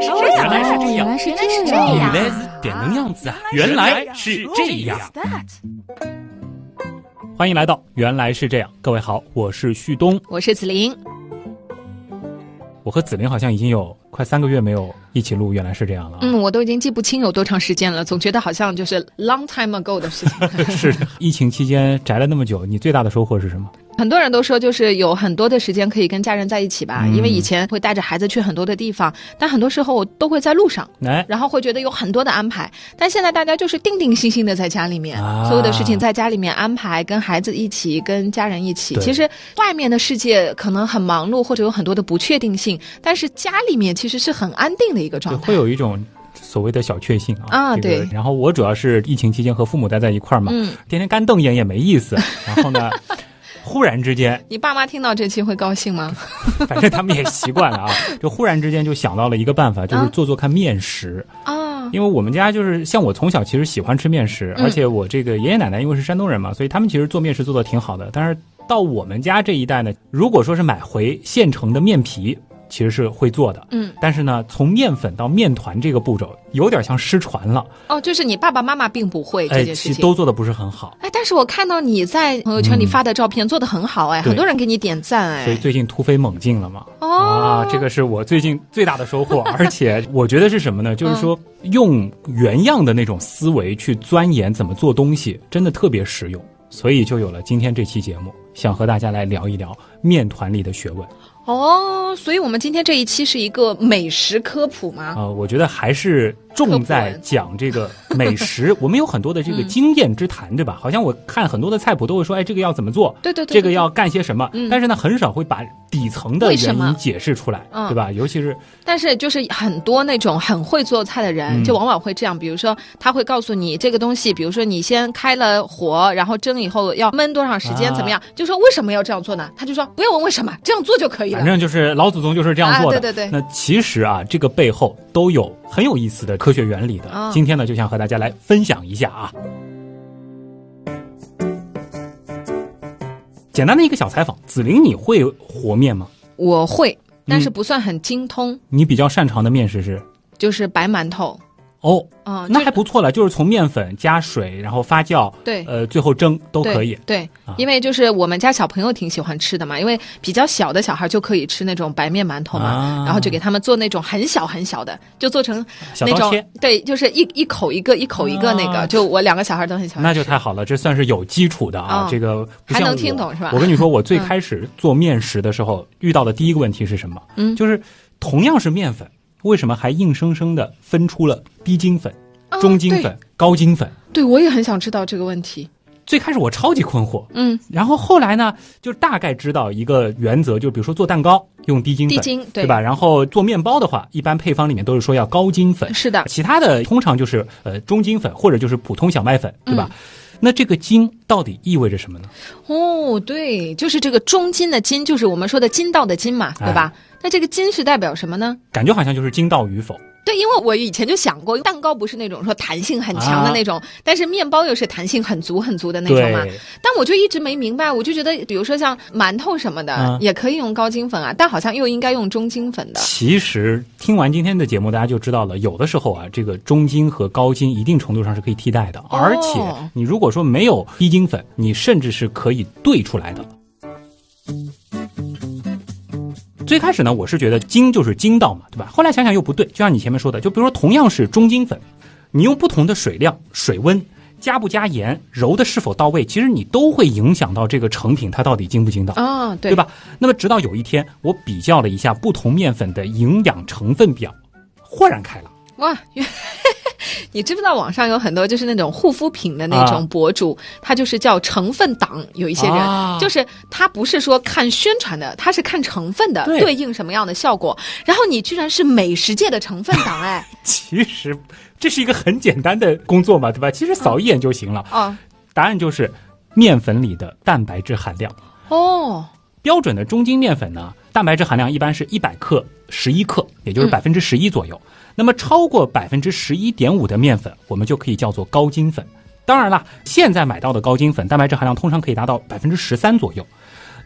来是这样，原来是这样，原来是这这样，原来是点能样子啊！原来是这样。欢迎来到原来是这样，各位好，我是旭东。我是子琳，我和子琳好像已经有快三个月没有一起录，原来是这样了啊。嗯，我都已经记不清有多长时间了，总觉得好像就是 long time ago 的事情。是疫情期间宅了那么久，你最大的收获是什么？很多人都说，就是有很多的时间可以跟家人在一起吧，嗯因为以前会带着孩子去很多的地方，但很多时候我都会在路上。哎，然后会觉得有很多的安排，但现在大家就是定定心心的在家里面，啊所有的事情在家里面安排，跟孩子一起，跟家人一起。其实外面的世界可能很忙碌，或者有很多的不确定性，但是家里面其实是很安定的一个状态。会有一种所谓的小确幸啊。啊这个对然后我主要是疫情期间和父母待在一块儿嘛，嗯，天天干瞪眼也没意思。然后呢，忽然之间，你爸妈听到这期会高兴吗？反正他们也习惯了啊，就忽然之间就想到了一个办法，就是啊做做看面食。啊，因为我们家就是像我从小其实喜欢吃面食，嗯而且我这个爷爷奶奶因为是山东人嘛，所以他们其实做面食做的挺好的。但是到我们家这一代呢，如果说是买回现成的面皮，其实是会做的。嗯，但是呢，从面粉到面团这个步骤有点像失传了，哦，就是你爸爸妈妈并不会这哎，件事情。都做的不是很好。哎，但是我看到你在朋友圈里发的照片、做的很好，哎，很多人给你点赞，所以哎，最近突飞猛进了嘛。哦啊，这个是我最近最大的收获，而且我觉得是什么呢？就是说用原样的那种思维去钻研怎么做东西，真的特别实用。所以就有了今天这期节目，想和大家来聊一聊面团里的学问哦，所以我们今天这一期是一个美食科普吗？啊、我觉得还是重在讲这个美食。我们有很多的这个经验之谈，对吧？好像我看很多的菜谱都会说，哎，这个要怎么做，对对对，对这个要干些什么，嗯但是呢，很少会把底层的原因解释出来，嗯对吧？尤其是但是就是很多那种很会做菜的人，嗯就往往会这样，比如说他会告诉你这个东西，比如说你先开了火，然后蒸以后要焖多长时间，啊怎么样？就说为什么要这样做呢？他就说不要问为什么，这样做就可以了。反正就是老祖宗就是这样做的。啊对对对那其实啊，这个背后都有很有意思的科学原理的。啊今天呢，就想和大家来分享一下啊。简单的一个小采访，紫玲，你会和面吗？我会，但是嗯不算很精通，你比较擅长的面食是？就是白馒头。哦，嗯，那还不错了，就是从面粉加水，然后发酵，对。呃，最后蒸都可以。对，因为就是我们家小朋友挺喜欢吃的嘛，因为比较小的小孩就可以吃那种白面馒头嘛，啊然后就给他们做那种很小很小的，就做成那种对，就是一一口一个，一口一个那个，啊就我两个小孩都很喜欢吃。那就太好了，这算是有基础的啊。哦这个还能听懂是吧我跟你说，我最嗯开始做面食的时候、遇到的第一个问题是什么？嗯就是同样是面粉，为什么还硬生生的分出了低筋粉、啊中筋粉、高筋粉？对，我也很想知道这个问题。最开始我超级困惑，嗯，然后后来呢，就大概知道一个原则，就比如说做蛋糕用低筋粉，低筋对对吧？然后做面包的话，一般配方里面都是说要高筋粉，是的，其他的通常就是呃中筋粉或者就是普通小麦粉，对吧？嗯那这个筋到底意味着什么呢？哦，对，就是这个中筋的筋，就是我们说的筋道的筋嘛，对吧？那这个筋是代表什么呢？感觉好像就是筋道与否。对，因为我以前就想过，蛋糕不是那种说弹性很强的那种，但是面包又是弹性很足很足的那种嘛。但我就一直没明白，我就觉得，比如说像馒头什么的，嗯也可以用高筋粉啊，但好像又应该用中筋粉的。其实听完今天的节目，大家就知道了，有的时候啊，这个中筋和高筋一定程度上是可以替代的，而且你如果说没有低筋粉，你甚至是可以兑出来的。最开始呢，我是觉得筋就是筋道嘛，对吧？后来想想又不对，就像你前面说的，就比如说同样是中筋粉，你用不同的水量、水温。加不加盐，揉的是否到位，其实你都会影响到这个成品它到底筋不筋道。啊、对对？吧？那么直到有一天，我比较了一下不同面粉的营养成分表，豁然开朗。哇，原 你知不知道网上有很多就是那种护肤品的那种啊博主，他就是叫成分党，有一些人、啊就是他不是说看宣传的，他是看成分的，对对应什么样的效果。然后你居然是美食界的成分党，哎，其实这是一个很简单的工作嘛，对吧？其实扫一眼就行了。啊答案就是面粉里的蛋白质含量。哦，标准的中筋面粉呢，蛋白质含量一般是一百克十一克，也就是嗯百分之十一左右。那么超过百分之十一点五的面粉，我们就可以叫做高筋粉。当然啦，现在买到的高筋粉蛋白质含量通常可以达到百分之十三左右。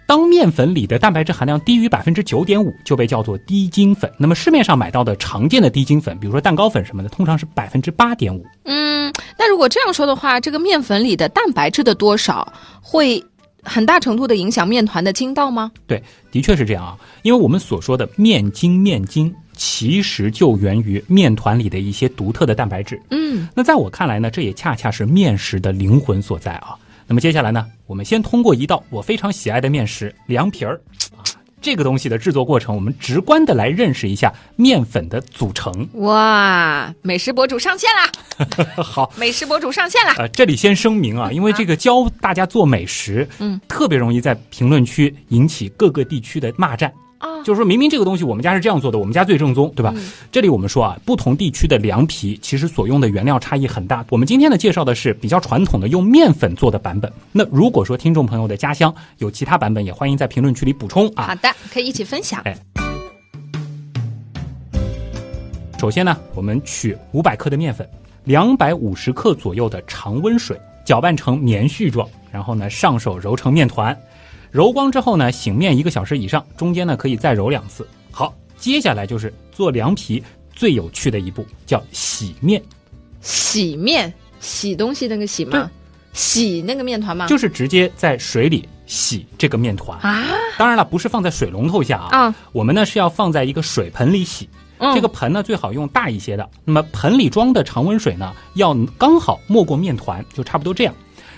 当面粉里的蛋白质含量低于百分之九点五，就被叫做低筋粉。那么市面上买到的常见的低筋粉，比如说蛋糕粉什么的，通常是百分之八点五。嗯，那如果这样说的话，这个面粉里的蛋白质的多少会很大程度的影响面团的筋道吗？对，的确是这样啊。因为我们所说的面筋，面筋其实就源于面团里的一些独特的蛋白质。嗯，那在我看来呢，这也恰恰是面食的灵魂所在啊。那么接下来呢，我们先通过一道我非常喜爱的面食——凉皮儿啊，这个东西的制作过程，我们直观的来认识一下面粉的组成。哇，美食博主上线啦！好，美食博主上线啦！呃，这里先声明啊，因为这个教大家做美食，嗯，特别容易在评论区引起各个地区的骂战。啊，就是说明明这个东西我们家是这样做的，我们家最正宗，对吧？嗯这里我们说啊，不同地区的凉皮其实所用的原料差异很大。我们今天呢介绍的是比较传统的用面粉做的版本。那如果说听众朋友的家乡有其他版本，也欢迎在评论区里补充啊。好的，可以一起分享。哎首先呢，我们取五百克的面粉，两百五十克左右的常温水，搅拌成棉絮状，然后呢上手揉成面团。揉光之后呢，醒面一个小时以上，中间呢可以再揉两次。好，接下来就是做凉皮最有趣的一步，叫洗面，洗面，洗东西那个洗吗？洗那个面团吗？就是直接在水里洗这个面团。啊当然了，不是放在水龙头下啊，啊，我们呢是要放在一个水盆里洗。嗯这个盆呢最好用大一些的，那么盆里装的常温水呢要刚好没过面团，就差不多这样。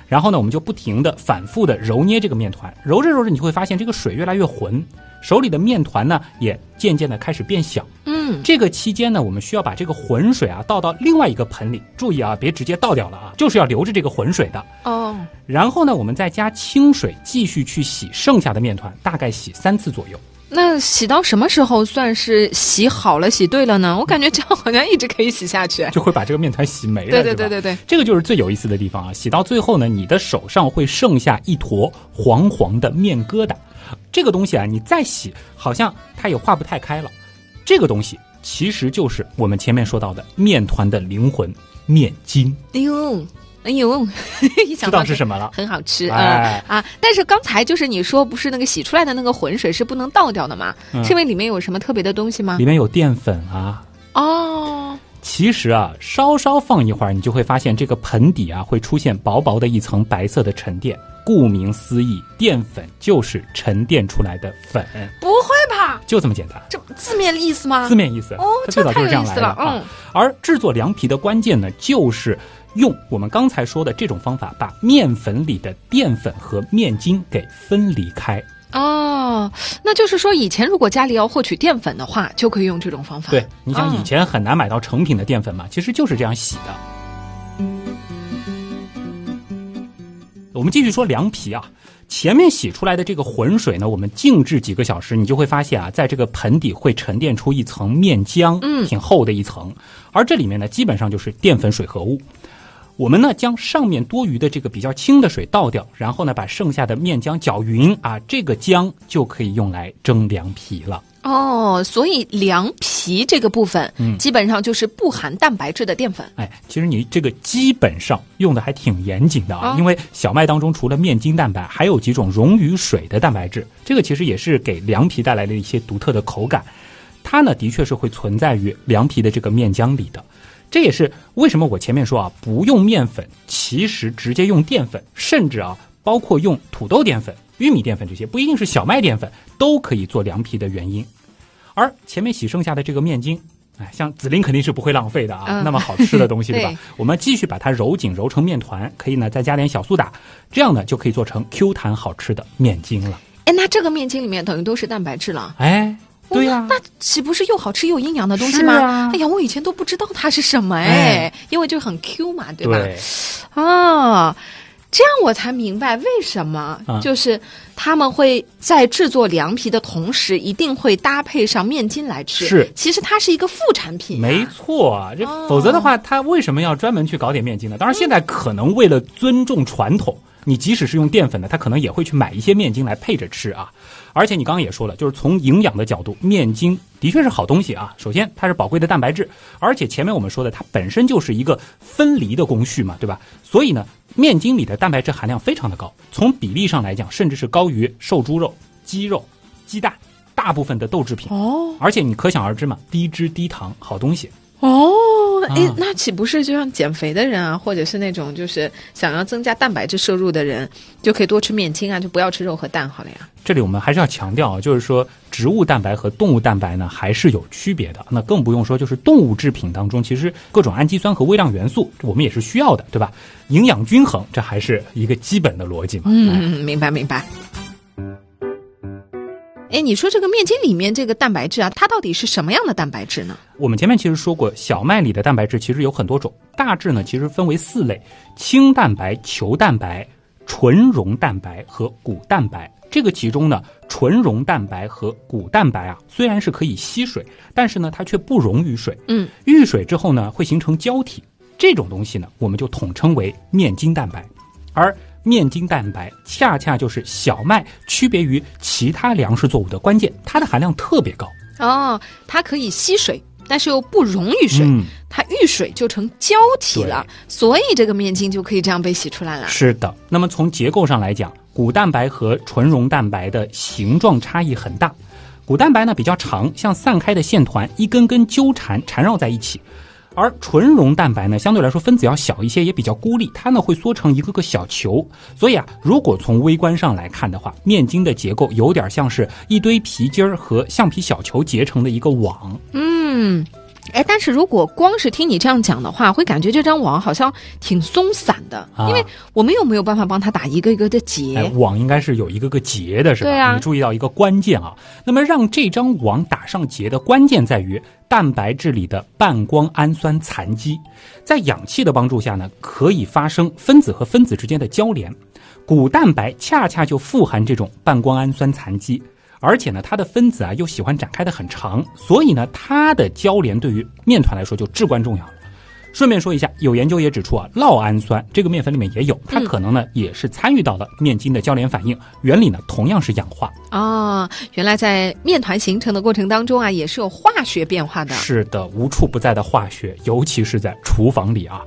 然后呢，我们就不停的反复的揉捏这个面团，揉着揉着，你就会发现这个水越来越浑，手里的面团呢也渐渐的开始变小。嗯，这个期间呢，我们需要把这个浑水啊倒到另外一个盆里，注意啊，别直接倒掉了啊，就是要留着这个浑水的。哦，然后呢，我们再加清水继续去洗剩下的面团，大概洗三次左右。那洗到什么时候算是洗好了、洗对了呢？我感觉这样好像一直可以洗下去。就会把这个面团洗没了。对对对对对，这个就是最有意思的地方啊！洗到最后呢，你的手上会剩下一坨黄黄的面疙瘩，这个东西啊，你再洗，好像它也化不太开了。这个东西其实就是我们前面说到的面团的灵魂——面筋，哎呦，哎呦，一知道想到这是什么了？很好吃，哎嗯啊！但是刚才就是你说不是那个洗出来的那个浑水是不能倒掉的吗？嗯是因为里面有什么特别的东西吗里？面有淀粉啊。哦，其实啊，稍稍放一会儿，你就会发现这个盆底啊会出现薄薄的一层白色的沉淀。顾名思义，淀粉就是沉淀出来的粉，不会吧？就这么简单。这字面意思吗？字面意思，哦这太有意思了嗯啊。而制作凉皮的关键呢，就是用我们刚才说的这种方法，把面粉里的淀粉和面筋给分离开。哦，那就是说，以前如果家里要获取淀粉的话，就可以用这种方法。对，你想哦以前很难买到成品的淀粉嘛，其实就是这样洗的。我们继续说凉皮啊，前面洗出来的这个浑水呢，我们静置几个小时，你就会发现啊，在这个盆底会沉淀出一层面浆，嗯挺厚的一层，而这里面呢，基本上就是淀粉水合物。我们呢将上面多余的这个比较轻的水倒掉，然后呢把剩下的面浆搅匀啊，这个浆就可以用来蒸凉皮了。哦，所以凉皮这个部分，嗯基本上就是不含蛋白质的淀粉。哎，其实你这个基本上用的还挺严谨的啊，啊因为小麦当中除了面筋蛋白，还有几种溶于水的蛋白质，这个其实也是给凉皮带来了一些独特的口感。它呢，的确是会存在于凉皮的这个面浆里的。这也是为什么我前面说啊，不用面粉，其实直接用淀粉，甚至啊，包括用土豆淀粉、玉米淀粉这些，不一定是小麦淀粉，都可以做凉皮的原因。而前面洗剩下的这个面筋，哎，像紫菱肯定是不会浪费的啊，嗯那么好吃的东西，对吧对？我们继续把它揉紧，揉成面团，可以呢再加点小苏打，这样呢就可以做成 Q 弹好吃的面筋了。哎，那这个面筋里面等于都是蛋白质了。哎，对呀、那岂不是又好吃又营养的东西吗？是啊哎呀，我以前都不知道它是什么哎，哎因为就很 Q 嘛，对吧？对，啊，这样我才明白为什么、啊就是他们会在制作凉皮的同时，一定会搭配上面筋来吃。是其实它是一个副产品、没。错啊，这哦否则的话，他为什么要专门去搞点面筋呢？当然，现在可能为了尊重传统，你即使是用淀粉的，他可能也会去买一些面筋来配着吃啊。而且你刚刚也说了，就是从营养的角度，面筋的确是好东西啊。首先，它是宝贵的蛋白质，而且前面我们说的，它本身就是一个分离的工序嘛，对吧？所以呢，面筋里的蛋白质含量非常的高，从比例上来讲，甚至是高于瘦猪肉、鸡肉、鸡蛋大部分的豆制品。哦，而且你可想而知嘛，低脂低糖，好东西。哦，哎啊，那岂不是就像减肥的人啊，或者是那种就是想要增加蛋白质摄入的人，就可以多吃面筋啊，就不要吃肉和蛋好了呀？这里我们还是要强调啊，就是说植物蛋白和动物蛋白呢还是有区别的。那更不用说，就是动物制品当中，其实各种氨基酸和微量元素我们也是需要的，对吧？营养均衡，这还是一个基本的逻辑嘛。哎嗯，明白明白。哎，你说这个面筋里面这个蛋白质啊，它到底是什么样的蛋白质呢？我们前面其实说过，小麦里的蛋白质其实有很多种，大致呢其实分为四类：清蛋白、球蛋白、纯溶蛋白和谷蛋白。这个其中呢，纯溶蛋白和谷蛋白啊，虽然是可以吸水，但是呢，它却不溶于水。嗯，遇水之后呢，会形成胶体，这种东西呢，我们就统称为面筋蛋白。而面筋蛋白恰恰就是小麦区别于其他粮食作物的关键，它的含量特别高。哦，它可以吸水，但是又不溶于水，嗯，它遇水就成胶体了，所以这个面筋就可以这样被洗出来了。是的。那么从结构上来讲，谷蛋白和纯溶蛋白的形状差异很大。谷蛋白呢比较长，像散开的线团，一根根纠缠缠绕在一起。而纯溶蛋白呢，相对来说分子要小一些，也比较孤立，它呢会缩成一个个小球。所以啊，如果从微观上来看的话，面筋的结构有点像是一堆皮筋儿和橡皮小球结成的一个网。嗯，哎，但是如果光是听你这样讲的话，会感觉这张网好像挺松散的，啊因为我们又没有办法帮它打一个一个的结。哎，网应该是有一个个结的，是吧？对啊你注意到一个关键啊。那么让这张网打上结的关键在于蛋白质里的半胱氨酸残基，在氧气的帮助下呢，可以发生分子和分子之间的交联。骨蛋白恰恰就富含这种半胱氨酸残基。而且呢，它的分子啊又喜欢展开的很长，所以呢，它的交联对于面团来说就至关重要了。顺便说一下，有研究也指出啊，酪氨酸这个面粉里面也有，它可能呢、也是参与到了面筋的交联反应，原理呢同样是氧化。哦，原来在面团形成的过程当中啊，也是有化学变化的。是的，无处不在的化学，尤其是在厨房里啊。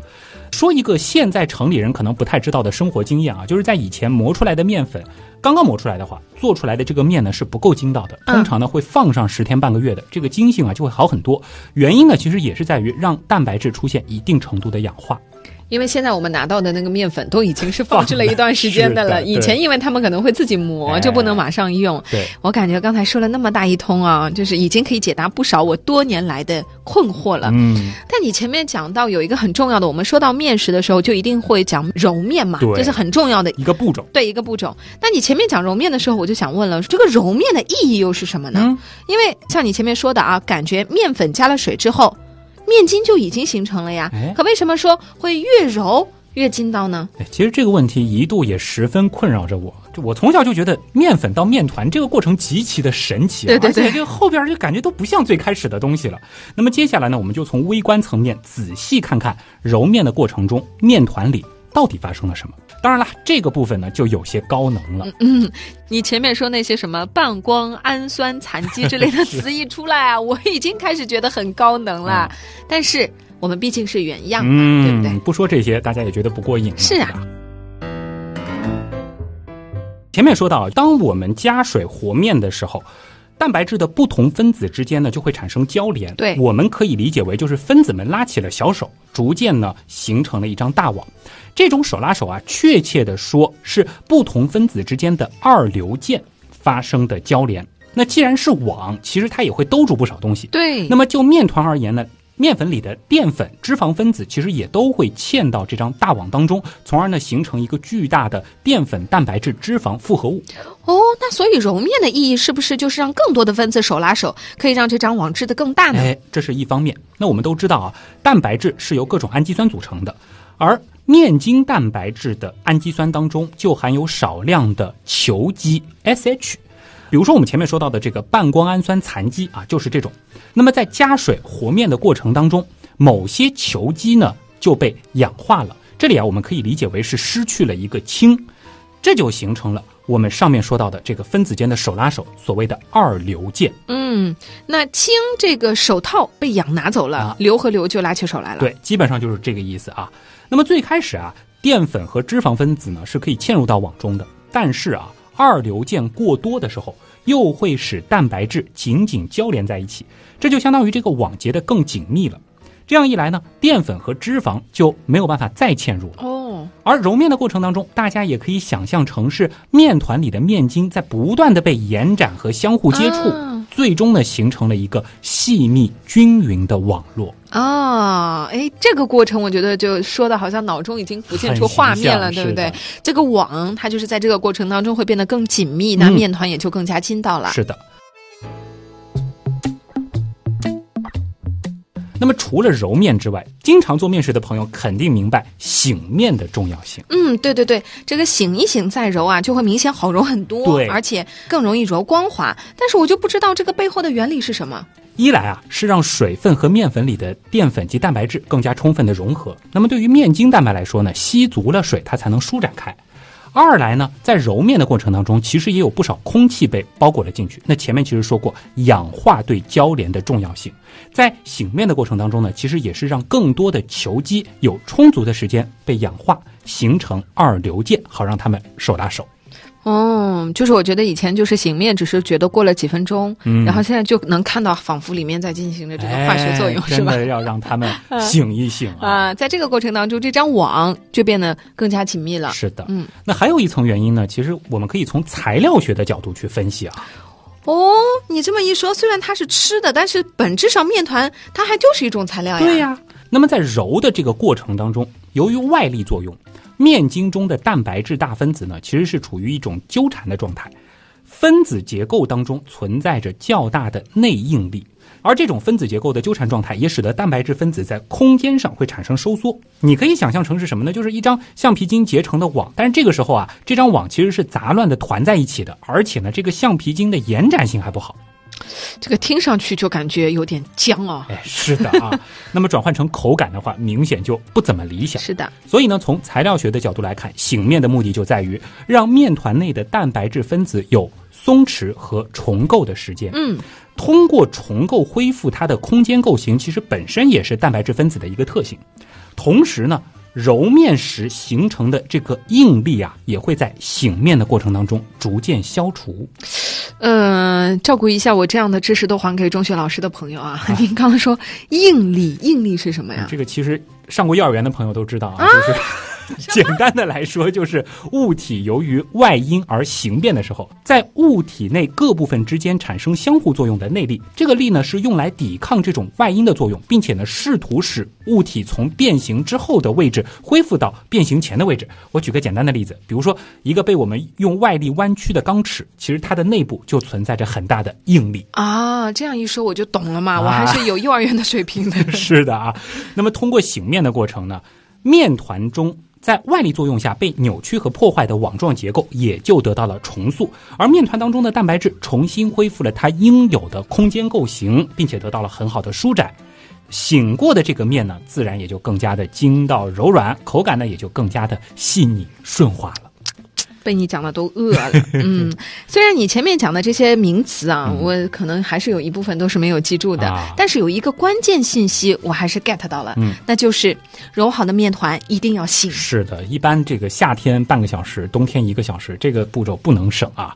说一个现在城里人可能不太知道的生活经验啊，就是在以前磨出来的面粉，刚刚磨出来的话，做出来的这个面呢是不够筋道的，嗯通常呢会放上十天半个月的，这个筋性啊就会好很多。原因呢其实也是在于让蛋白质出现一定程度的氧化。因为现在我们拿到的那个面粉都已经是放置了一段时间的了，以前因为他们可能会自己磨，哎就不能马上用。对，我感觉刚才说了那么大一通啊，就是已经可以解答不少我多年来的困惑了。嗯，但你前面讲到有一个很重要的，我们说到面食的时候，就一定会讲揉面嘛，这是很重要的一个步骤。对一个步骤。那你前面讲揉面的时候，我就想问了，这个揉面的意义又是什么呢？嗯因为像你前面说的啊，感觉面粉加了水之后，面筋就已经形成了呀哎。可为什么说会越揉越筋道呢？哎，其实这个问题一度也十分困扰着我。就我从小就觉得面粉到面团这个过程极其的神奇、啊，对对对而且这个后边就感觉都不像最开始的东西了。那么接下来呢，我们就从微观层面仔细看看揉面的过程中，面团里到底发生了什么。当然了，这个部分呢就有些高能了。嗯，你前面说那些什么半胱氨酸残基之类的词一出来啊，我已经开始觉得很高能了。但是我们毕竟是原样嘛，对不对？嗯，不说这些，大家也觉得不过瘾。是啊。前面说到，当我们加水和面的时候，蛋白质的不同分子之间呢就会产生交联。对我们可以理解为就是分子们拉起了小手，逐渐呢形成了一张大网。这种手拉手啊，确切的说是不同分子之间的二硫键发生的交联。那既然是网，其实它也会兜住不少东西。对，那么就面团而言呢，面粉里的淀粉、脂肪分子其实也都会嵌到这张大网当中，从而呢形成一个巨大的淀粉、蛋白质、脂肪复合物。哦，那所以揉面的意义是不是就是让更多的分子手拉手，可以让这张网织得更大呢？哎，这是一方面。那我们都知道啊，蛋白质是由各种氨基酸组成的，而面筋蛋白质的氨基酸当中就含有少量的球基 SH。比如说我们前面说到的这个半胱氨酸残基啊，就是这种。那么在加水和面的过程当中，某些球基呢就被氧化了。这里啊，我们可以理解为是失去了一个氢。这就形成了我们上面说到的这个分子间的手拉手，所谓的二硫键。嗯，那氢这个手套被氧拿走了，啊硫和硫就拉起手来了。，对，基本上就是这个意思啊。那么最开始啊，淀粉和脂肪分子呢是可以嵌入到网中的，但是啊，二硫键过多的时候，又会使蛋白质紧紧交连在一起，这就相当于这个网结得更紧密了。这样一来呢，淀粉和脂肪就没有办法再嵌入了。哦，而揉面的过程当中，大家也可以想象成是面团里的面筋在不断的被延展和相互接触，啊最终呢形成了一个细密均匀的网络。啊，哎，这个过程我觉得就说的好像脑中已经浮现出画面了，对不对？这个网它就是在这个过程当中会变得更紧密，那嗯面团也就更加筋道了。是的。那么除了揉面之外，经常做面食的朋友肯定明白醒面的重要性。嗯，对对对，这个醒一醒再揉啊，就会明显好揉很多，对而且更容易揉光滑。但是我就不知道这个背后的原理是什么。一来啊，是让水分和面粉里的淀粉及蛋白质更加充分的融合。那么对于面筋蛋白来说呢，吸足了水，它才能舒展开。二来呢，在揉面的过程当中，其实也有不少空气被包裹了进去。那前面其实说过，氧化对交联的重要性，在醒面的过程当中呢，其实也是让更多的球基有充足的时间被氧化，形成二硫键，好让它们手拉手。哦，就是我觉得以前就是醒面，只是觉得过了几分钟，嗯然后现在就能看到，仿佛里面在进行着这个化学作用，是吧？哎真的要让他们 醒一醒啊！啊，在这个过程当中，这张网就变得更加紧密了。是的，嗯，那还有一层原因呢，其实我们可以从材料学的角度去分析啊。哦，你这么一说，虽然它是吃的，但是本质上面团它还就是一种材料呀。对呀、那么在揉的这个过程当中，由于外力作用，面筋中的蛋白质大分子呢，其实是处于一种纠缠的状态，分子结构当中存在着较大的内应力。而这种分子结构的纠缠状态，也使得蛋白质分子在空间上会产生收缩。你可以想象成是什么呢？就是一张橡皮筋结成的网，但是这个时候啊，这张网其实是杂乱的团在一起的，而且呢，这个橡皮筋的延展性还不好。这个听上去就感觉有点僵哦。哎，是的啊。那么转换成口感的话，明显就不怎么理想。是的，所以呢，从材料学的角度来看，醒面的目的就在于让面团内的蛋白质分子有松弛和重构的时间。嗯，通过重构恢复它的空间构型，其实本身也是蛋白质分子的一个特性。同时呢，揉面时形成的这个应力啊，也会在醒面的过程当中逐渐消除。呃，照顾一下我这样的知识都还给中学老师的朋友啊。您刚才说应力，应力是什么呀？这个其实上过幼儿园的朋友都知道啊，就是。简单的来说，就是物体由于外因而形变的时候，在物体内各部分之间产生相互作用的内力。这个力呢，是用来抵抗这种外因的作用，并且呢，试图使物体从变形之后的位置恢复到变形前的位置。我举个简单的例子，比如说一个被我们用外力弯曲的钢尺，其实它的内部就存在着很大的应力。啊，这样一说我就懂了嘛，啊我还是有幼儿园的水平的。是的啊，那么通过醒面的过程呢，面团中在外力作用下被扭曲和破坏的网状结构也就得到了重塑，而面团当中的蛋白质重新恢复了它应有的空间构型，并且得到了很好的舒展。醒过的这个面呢，自然也就更加的筋道柔软，口感呢也就更加的细腻顺滑了。被你讲的都饿了。嗯，虽然你前面讲的这些名词啊，嗯我可能还是有一部分都是没有记住的，啊但是有一个关键信息我还是 get 到了，嗯那就是揉好的面团一定要醒。是的，一般这个夏天半个小时，冬天一个小时，这个步骤不能省啊。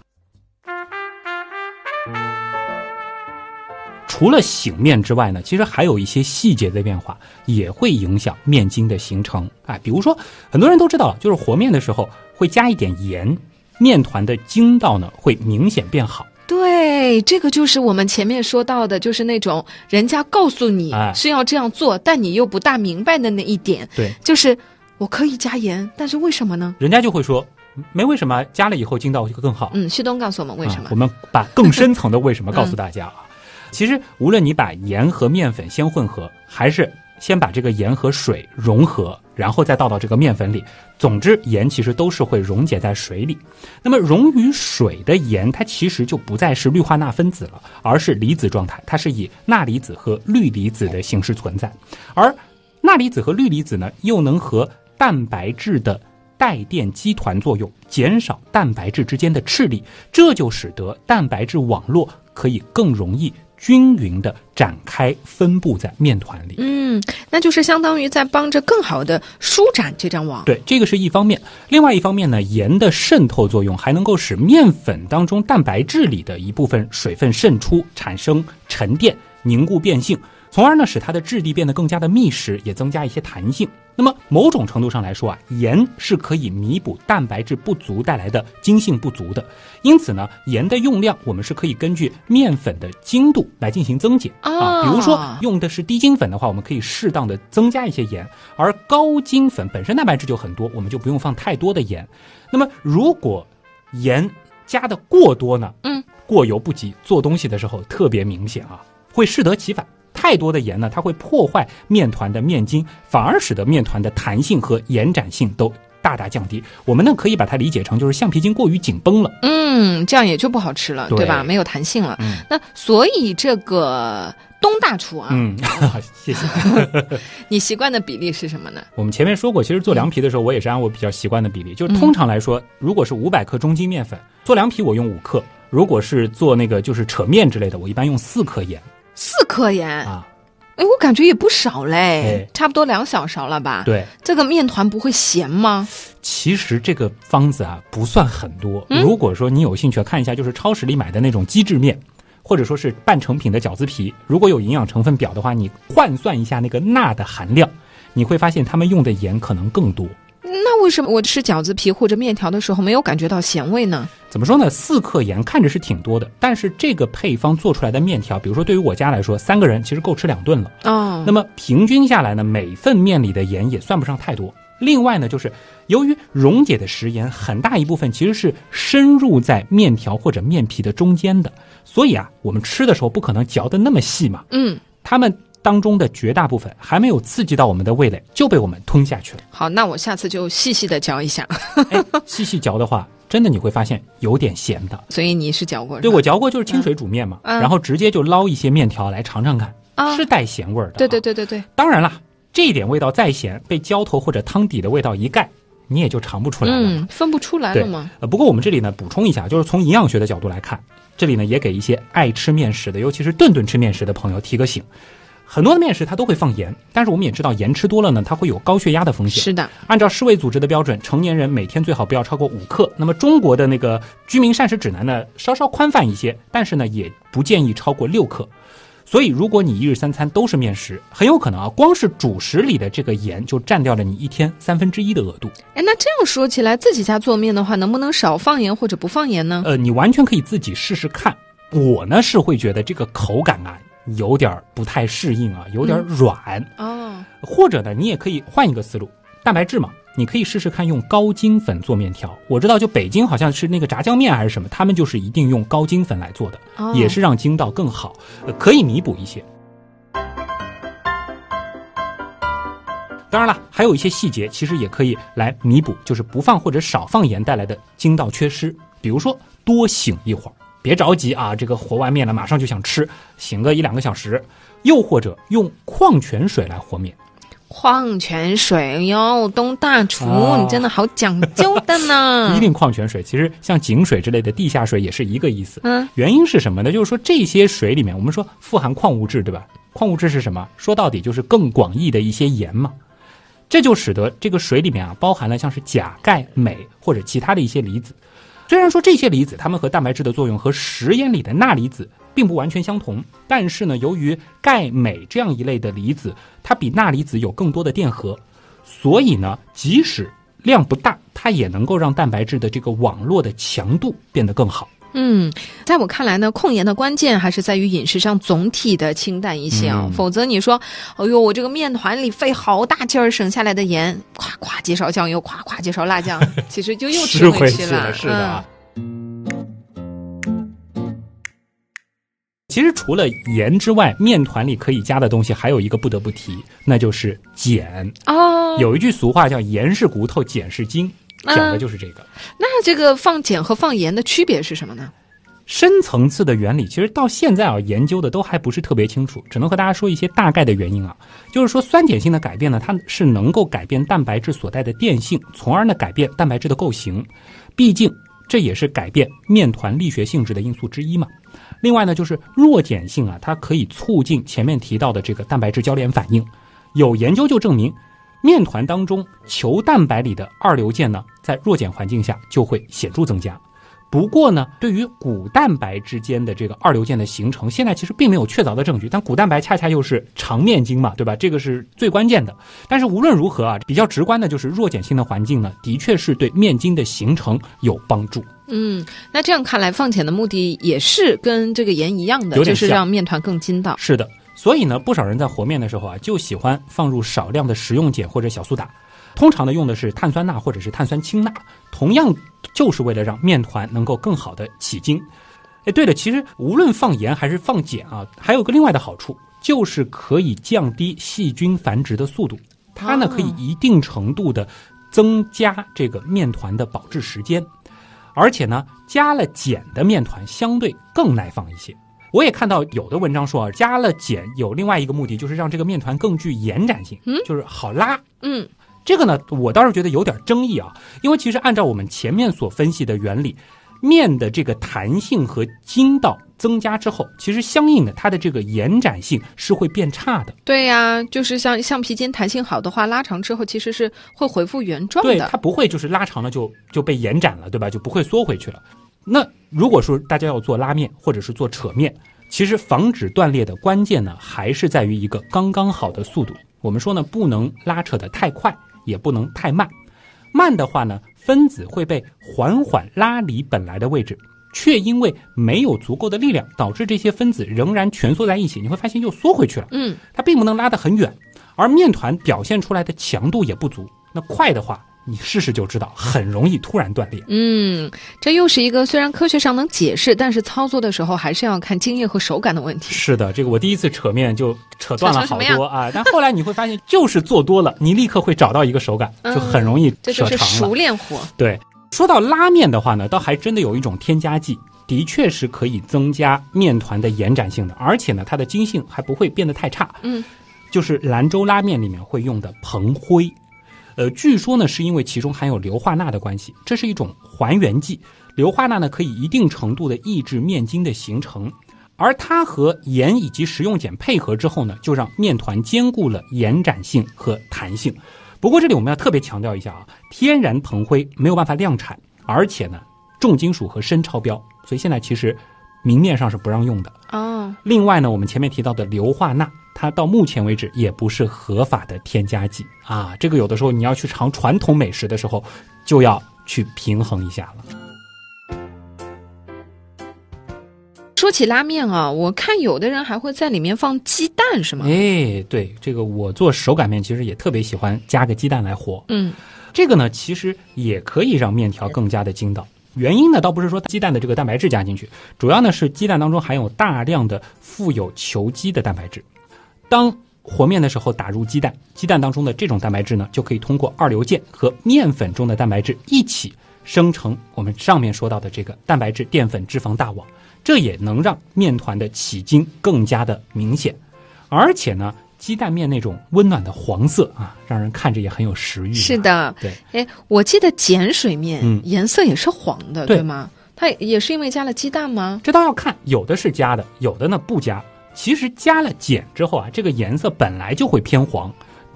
除了醒面之外呢，其实还有一些细节的变化也会影响面筋的形成。哎，比如说很多人都知道了，就是和面的时候会加一点盐，面团的筋道呢会明显变好。对，这个就是我们前面说到的，就是那种人家告诉你哎是要这样做，但你又不大明白的那一点，对，就是我可以加盐，但是为什么呢？人家就会说没为什么，加了以后筋道就更好。嗯，旭东告诉我们为什么啊我？们把更深层的为什么告诉大家啊。其实，无论你把盐和面粉先混合，还是先把这个盐和水融合，然后再倒到这个面粉里，总之盐其实都是会溶解在水里。那么溶于水的盐，它其实就不再是氯化钠分子了，而是离子状态，它是以钠离子和氯离子的形式存在。而钠离子和氯离子呢，又能和蛋白质的带电基团作用，减少蛋白质之间的斥力，这就使得蛋白质网络可以更容易。均匀的展开分布在面团里，嗯，那就是相当于在帮着更好的舒展这张网。对，这个是一方面。另外一方面呢，盐的渗透作用还能够使面粉当中蛋白质里的一部分水分渗出，产生沉淀、凝固、变性。从而呢，使它的质地变得更加的密实，也增加一些弹性。那么某种程度上来说啊，盐是可以弥补蛋白质不足带来的筋性不足的。因此呢，盐的用量我们是可以根据面粉的精度来进行增减啊。比如说用的是低筋粉的话，我们可以适当的增加一些盐；而高筋粉本身蛋白质就很多，我们就不用放太多的盐。那么如果盐加的过多呢？嗯，过犹不及，做东西的时候特别明显啊，会适得其反。太多的盐呢，它会破坏面团的面筋，反而使得面团的弹性和延展性都大大降低。我们呢可以把它理解成就是橡皮筋过于紧绷了，嗯，这样也就不好吃了，对吧？没有弹性了。嗯，那所以这个东大厨啊，嗯，谢谢。你习惯的比例是什么呢？我们前面说过，其实做凉皮的时候，我也是按我比较习惯的比例，就是通常来说，如果是五百克中筋面粉做凉皮，我用五克；如果是做那个就是扯面之类的，我一般用四克盐。四颗盐啊，哎，我感觉也不少嘞，差不多两小勺了吧？对，这个面团不会咸吗？其实这个方子啊不算很多。如果说你有兴趣看一下，就是超市里买的那种机制面，或者说是半成品的饺子皮，如果有营养成分表的话，你换算一下那个钠的含量，你会发现他们用的盐可能更多。那为什么我吃饺子皮或者面条的时候没有感觉到咸味呢？怎么说呢？四克盐看着是挺多的，但是这个配方做出来的面条，比如说对于我家来说，三个人其实够吃两顿了。哦，那么平均下来呢，每份面里的盐也算不上太多。另外呢，就是由于溶解的食盐很大一部分其实是深入在面条或者面皮的中间的，所以啊，我们吃的时候不可能嚼得那么细嘛。嗯，他们。当中的绝大部分还没有刺激到我们的味蕾，就被我们吞下去了。好，那我下次就细细的嚼一下。细细嚼的话，真的你会发现有点咸的。所以你是嚼过？对，我嚼过，就是清水煮面嘛，然后直接就捞一些面条来尝尝看，是带咸味儿的。对对对对对。当然了，这一点味道再咸，被浇头或者汤底的味道一盖，你也就尝不出来了。嗯，分不出来了吗？呃，不过我们这里呢补充一下，就是从营养学的角度来看，这里呢也给一些爱吃面食的，尤其是顿顿吃面食的朋友提个醒。很多的面食它都会放盐，但是我们也知道盐吃多了呢，它会有高血压的风险。是的，按照世卫组织的标准，成年人每天最好不要超过五克。那么中国的那个居民膳食指南呢，稍稍宽泛一些，但是呢也不建议超过六克。所以如果你一日三餐都是面食，很有可能啊，光是主食里的这个盐就占掉了你一天三分之一的额度。哎，那这样说起来，自己家做面的话，能不能少放盐或者不放盐呢？呃，你完全可以自己试试看。我呢是会觉得这个口感啊。有点不太适应啊，有点软哦。或者呢，你也可以换一个思路，蛋白质嘛，你可以试试看用高筋粉做面条。我知道，就北京好像是那个炸酱面还是什么，他们就是一定用高筋粉来做的，也是让筋道更好，可以弥补一些。当然了，还有一些细节其实也可以来弥补，就是不放或者少放盐带来的筋道缺失，比如说多醒一会儿。别着急啊，这个和完面了马上就想吃，醒个一两个小时，又或者用矿泉水来和面。矿泉水哟，东大厨，你真的好讲究的呢。不 一定矿泉水，其实像井水之类的地下水也是一个意思。嗯，原因是什么呢？就是说这些水里面，我们说富含矿物质，对吧？矿物质是什么？说到底就是更广义的一些盐嘛。这就使得这个水里面啊，包含了像是钾、钙、镁或者其他的一些离子。虽然说这些离子它们和蛋白质的作用和食盐里的钠离子并不完全相同，但是呢，由于钙、镁这样一类的离子，它比钠离子有更多的电荷，所以呢，即使量不大，它也能够让蛋白质的这个网络的强度变得更好。嗯，在我看来呢，控盐的关键还是在于饮食上总体的清淡一些啊。否则你说，哎呦，我这个面团里费好大劲儿省下来的盐，咵咵几勺酱油，咵咵几勺辣酱，其实就又吃回去了。是的。其实除了盐之外，面团里可以加的东西还有一个不得不提，那就是碱哦。有一句俗话叫“盐是骨头，碱是筋”。讲的就是这个。那这个放碱和放盐的区别是什么呢？深层次的原理，其实到现在啊，研究的都还不是特别清楚，只能和大家说一些大概的原因啊。就是说，酸碱性的改变呢，它是能够改变蛋白质所带的电性，从而呢改变蛋白质的构型。毕竟这也是改变面团力学性质的因素之一嘛。另外呢，就是弱碱性啊，它可以促进前面提到的这个蛋白质交联反应。有研究就证明，面团当中球蛋白里的二硫键呢，在弱碱环境下就会显著增加。不过呢，对于骨蛋白之间的这个二硫键的形成，现在其实并没有确凿的证据。但骨蛋白恰恰又是长面筋嘛，对吧？这个是最关键的。但是无论如何啊，比较直观的就是弱碱性的环境呢，的确是对面筋的形成有帮助。嗯，那这样看来，放碱的目的也是跟这个盐一样的，就是让面团更筋道。是的，所以呢，不少人在和面的时候啊，就喜欢放入少量的食用碱或者小苏打。通常呢，用的是碳酸钠或者是碳酸氢钠，同样就是为了让面团能够更好的起筋。哎，对了，其实无论放盐还是放碱啊，还有个另外的好处，就是可以降低细菌繁殖的速度。它呢可以一定程度的增加这个面团的保质时间，而且呢，加了碱的面团相对更耐放一些。我也看到有的文章说啊，加了碱有另外一个目的，就是让这个面团更具延展性，嗯，就是好拉，嗯。这个呢，我倒是觉得有点争议啊，因为其实按照我们前面所分析的原理，面的这个弹性和筋道增加之后，其实相应的它的这个延展性是会变差的。对呀，就是像橡皮筋弹性好的话，拉长之后其实是会恢复原状的。对，它不会就是拉长了就就被延展了，对吧？就不会缩回去了。那如果说大家要做拉面或者是做扯面，其实防止断裂的关键呢，还是在于一个刚刚好的速度。我们说呢，不能拉扯得太快。也不能太慢，慢的话呢，分子会被缓缓拉离本来的位置，却因为没有足够的力量，导致这些分子仍然蜷缩在一起。你会发现又缩回去了。嗯，它并不能拉得很远，而面团表现出来的强度也不足。那快的话。你试试就知道，很容易突然断裂。嗯，这又是一个虽然科学上能解释，但是操作的时候还是要看经验和手感的问题。是的，这个我第一次扯面就扯断了好多啊，但后来你会发现，就是做多了，你立刻会找到一个手感，就很容易扯长了。这就是熟练活。对，说到拉面的话呢，倒还真的有一种添加剂，的确是可以增加面团的延展性的，而且呢，它的筋性还不会变得太差。嗯，就是兰州拉面里面会用的硼灰。呃，据说呢，是因为其中含有硫化钠的关系，这是一种还原剂。硫化钠呢，可以一定程度的抑制面筋的形成，而它和盐以及食用碱配合之后呢，就让面团兼顾了延展性和弹性。不过这里我们要特别强调一下啊，天然硼灰没有办法量产，而且呢，重金属和砷超标，所以现在其实明面上是不让用的。啊。另外呢，我们前面提到的硫化钠。它到目前为止也不是合法的添加剂啊！这个有的时候你要去尝传统美食的时候，就要去平衡一下了。说起拉面啊，我看有的人还会在里面放鸡蛋，是吗？哎，对，这个我做手擀面其实也特别喜欢加个鸡蛋来和。嗯，这个呢，其实也可以让面条更加的筋道。原因呢，倒不是说鸡蛋的这个蛋白质加进去，主要呢是鸡蛋当中含有大量的富有球基的蛋白质。当和面的时候打入鸡蛋，鸡蛋当中的这种蛋白质呢，就可以通过二硫键和面粉中的蛋白质一起生成我们上面说到的这个蛋白质淀粉脂肪大网，这也能让面团的起筋更加的明显。而且呢，鸡蛋面那种温暖的黄色啊，让人看着也很有食欲。是的，对。哎，我记得碱水面颜色也是黄的，对吗？它也是因为加了鸡蛋吗？这倒要看，有的是加的，有的呢不加。其实加了碱之后啊，这个颜色本来就会偏黄，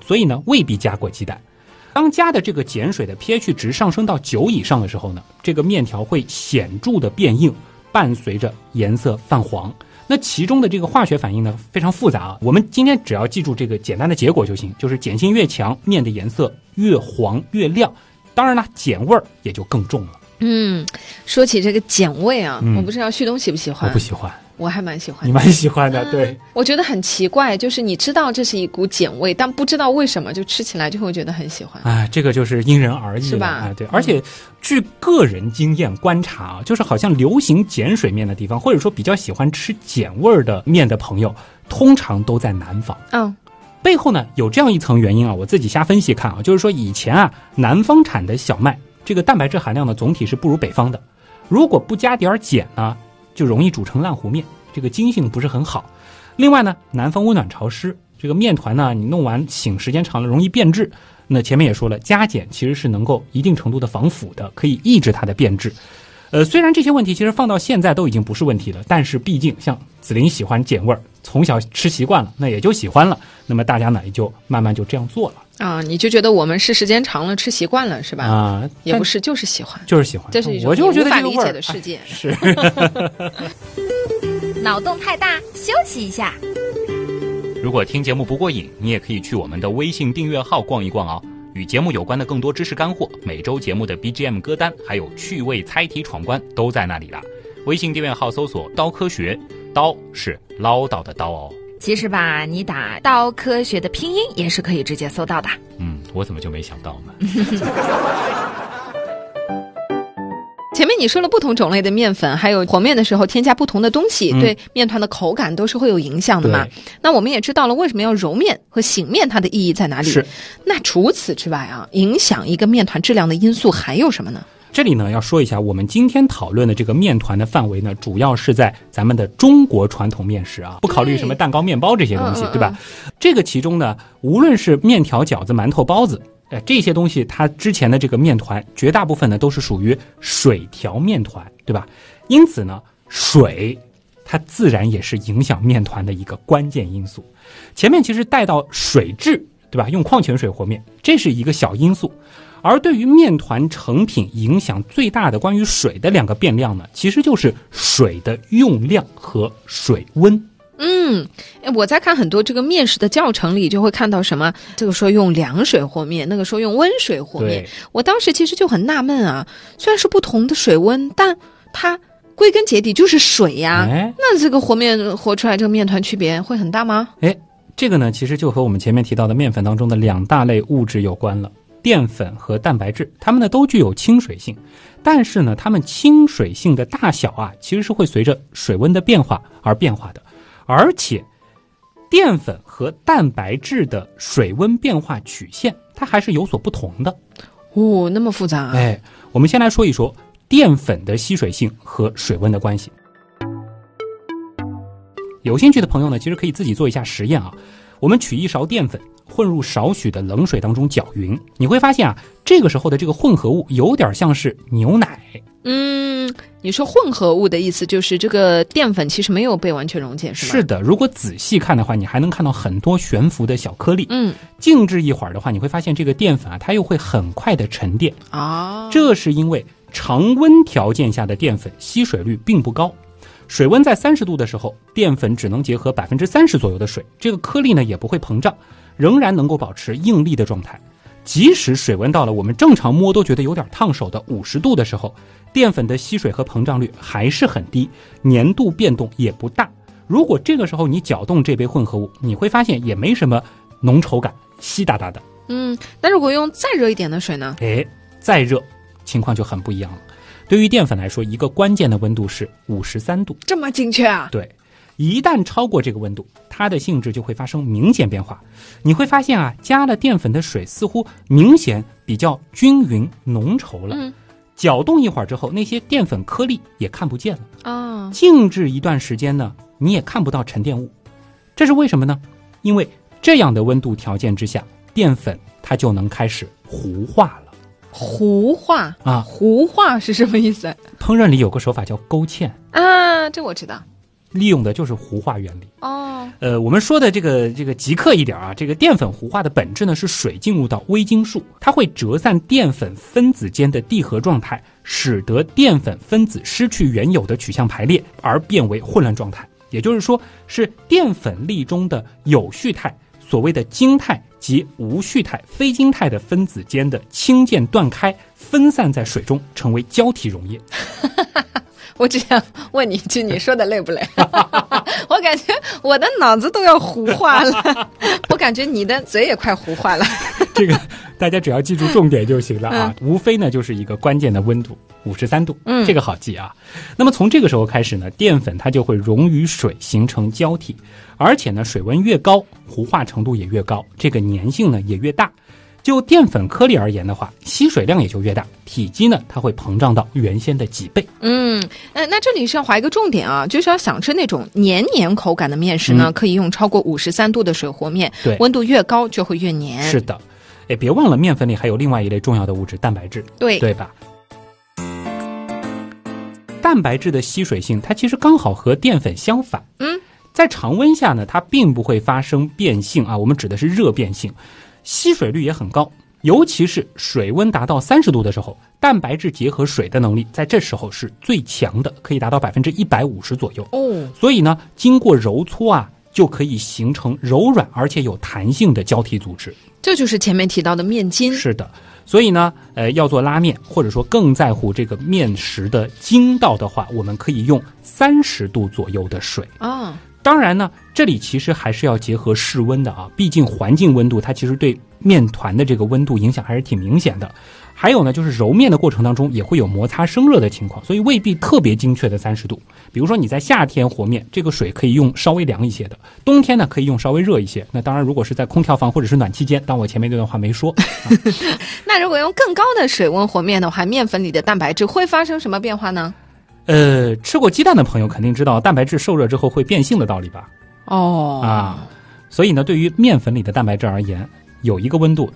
所以呢未必加过鸡蛋。当加的这个碱水的 pH 值上升到九以上的时候呢，这个面条会显著的变硬，伴随着颜色泛黄。那其中的这个化学反应呢非常复杂啊，我们今天只要记住这个简单的结果就行，就是碱性越强，面的颜色越黄越亮。当然了，碱味儿也就更重了。嗯，说起这个碱味啊，我不知道旭东喜不喜欢？我不喜欢。我还蛮喜欢，你蛮喜欢的，对。我觉得很奇怪，就是你知道这是一股碱味，但不知道为什么就吃起来就会觉得很喜欢。哎，这个就是因人而异，是吧？哎，对。而且据个人经验观察啊，就是好像流行碱水面的地方，或者说比较喜欢吃碱味儿的面的朋友，通常都在南方。嗯，背后呢有这样一层原因啊，我自己瞎分析看啊，就是说以前啊，南方产的小麦这个蛋白质含量呢总体是不如北方的，如果不加点儿碱呢？就容易煮成烂糊面，这个筋性不是很好。另外呢，南方温暖潮湿，这个面团呢，你弄完醒时间长了容易变质。那前面也说了，加碱其实是能够一定程度的防腐的，可以抑制它的变质。呃，虽然这些问题其实放到现在都已经不是问题了，但是毕竟像紫菱喜欢碱味儿，从小吃习惯了，那也就喜欢了。那么大家呢也就慢慢就这样做了啊。你就觉得我们是时间长了吃习惯了是吧？啊，也不是，就是喜欢，就是喜欢。这是一种我就觉得无法理解的世界。哎是。脑洞太大，休息一下。如果听节目不过瘾，你也可以去我们的微信订阅号逛一逛哦。与节目有关的更多知识干货，每周节目的 BGM 歌单，还有趣味猜题闯关都在那里了。微信订阅号搜索“刀科学”，刀是唠叨的刀哦。其实吧，你打“刀科学”的拼音也是可以直接搜到的。嗯，我怎么就没想到呢？前面你说了不同种类的面粉，还有和面的时候添加不同的东西，嗯对面团的口感都是会有影响的嘛。那我们也知道了为什么要揉面和醒面，它的意义在哪里？是。那除此之外啊，影响一个面团质量的因素还有什么呢？这里呢要说一下，我们今天讨论的这个面团的范围呢，主要是在咱们的中国传统面食啊，不考虑什么蛋糕、面包这些东西对吧？这个其中呢，无论是面条、饺子、馒头、包子，哎，这些东西它之前的这个面团，绝大部分呢都是属于水调面团，对吧？因此呢，水它自然也是影响面团的一个关键因素。前面其实带到水质，对吧？用矿泉水和面，这是一个小因素。而对于面团成品影响最大的关于水的两个变量呢，其实就是水的用量和水温。嗯，哎我在看很多这个面食的教程里，就会看到什么这个说用凉水和面，那个说用温水和面。我当时其实就很纳闷啊，虽然是不同的水温，但它归根结底就是水呀。哎那这个和面和出来这个面团区别会很大吗？哎，这个呢，其实就和我们前面提到的面粉当中的两大类物质有关了。淀粉和蛋白质，它们呢都具有亲水性，但是呢，它们亲水性的大小啊，其实是会随着水温的变化而变化的，而且淀粉和蛋白质的水温变化曲线，它还是有所不同的。哦，那么复杂啊！哎，我们先来说一说淀粉的吸水性和水温的关系。有兴趣的朋友呢，其实可以自己做一下实验啊。我们取一勺淀粉，混入少许的冷水当中搅匀，你会发现啊，这个时候的这个混合物有点像是牛奶。嗯，你说混合物的意思就是这个淀粉其实没有被完全溶解，是吗？是的，如果仔细看的话，你还能看到很多悬浮的小颗粒。嗯静置一会儿的话，你会发现这个淀粉啊，它又会很快的沉淀。啊，这是因为常温条件下的淀粉吸水率并不高，水温在三十度的时候，淀粉只能结合百分之三十左右的水，这个颗粒呢也不会膨胀，仍然能够保持应力的状态。即使水温到了我们正常摸都觉得有点烫手的五十度的时候，淀粉的吸水和膨胀率还是很低，粘度变动也不大。如果这个时候你搅动这杯混合物，你会发现也没什么浓稠感，稀哒哒的。嗯，那如果用再热一点的水呢？哎，再热，情况就很不一样了。对于淀粉来说，一个关键的温度是五十三度。这么精确啊？对，一旦超过这个温度，它的性质就会发生明显变化。你会发现啊，加了淀粉的水似乎明显比较均匀浓稠了。嗯搅动一会儿之后，那些淀粉颗粒也看不见了。啊，静置一段时间呢，你也看不到沉淀物。这是为什么呢？因为这样的温度条件之下，淀粉它就能开始糊化了。糊化啊糊化是什么意思烹饪里有个手法叫勾芡，啊？这我知道。利用的就是糊化原理。哦，呃，我们说的这个这个极客一点啊，这个淀粉糊化的本质呢是水进入到微晶束，它会折散淀粉分子间的递合状态，使得淀粉分子失去原有的取向排列，而变为混乱状态。也就是说，是淀粉粒中的有序态，所谓的晶态及无序态、非晶态的分子间的氢键断开，分散在水中，成为胶体溶液。我只想问你一句，你说的累不累？我感觉我的脑子都要糊化了，我感觉你的嘴也快糊化了。这个大家只要记住重点就行了啊，无非呢就是一个关键的温度，五十三度，嗯这个好记啊。那么从这个时候开始呢，淀粉它就会溶于水，形成胶体，而且呢水温越高，糊化程度也越高，这个粘性呢也越大。就淀粉颗粒而言的话，吸水量也就越大，体积呢它会膨胀到原先的几倍。嗯，呃，那这里是要划一个重点啊，就是要想吃那种黏黏口感的面食呢，嗯可以用超过五十三度的水和面，对温度越高就会越黏。是的，哎，别忘了面粉里还有另外一类重要的物质——蛋白质，对对吧？蛋白质的吸水性，它其实刚好和淀粉相反。嗯，在常温下呢，它并不会发生变性啊，我们指的是热变性，吸水率也很高。尤其是水温达到三十度的时候，蛋白质结合水的能力在这时候是最强的，可以达到百分之一百五十左右。哦，所以呢，经过揉搓啊，就可以形成柔软而且有弹性的胶体组织。这就是前面提到的面筋。是的，所以呢，呃，要做拉面，或者说更在乎这个面食的筋道的话，我们可以用三十度左右的水。啊，当然呢，这里其实还是要结合室温的啊，毕竟环境温度它其实对面团的这个温度影响还是挺明显的。还有呢，就是揉面的过程当中也会有摩擦生热的情况，所以未必特别精确的三十度。比如说你在夏天和面，这个水可以用稍微凉一些的；冬天呢可以用稍微热一些。那当然，如果是在空调房或者是暖气间，当我前面这段话没说，那如果用更高的水温和面的话，面粉里的蛋白质会发生什么变化呢？呃，吃过鸡蛋的朋友肯定知道蛋白质受热之后会变性的道理吧？哦啊，所以呢，对于面粉里的蛋白质而言，有一个温度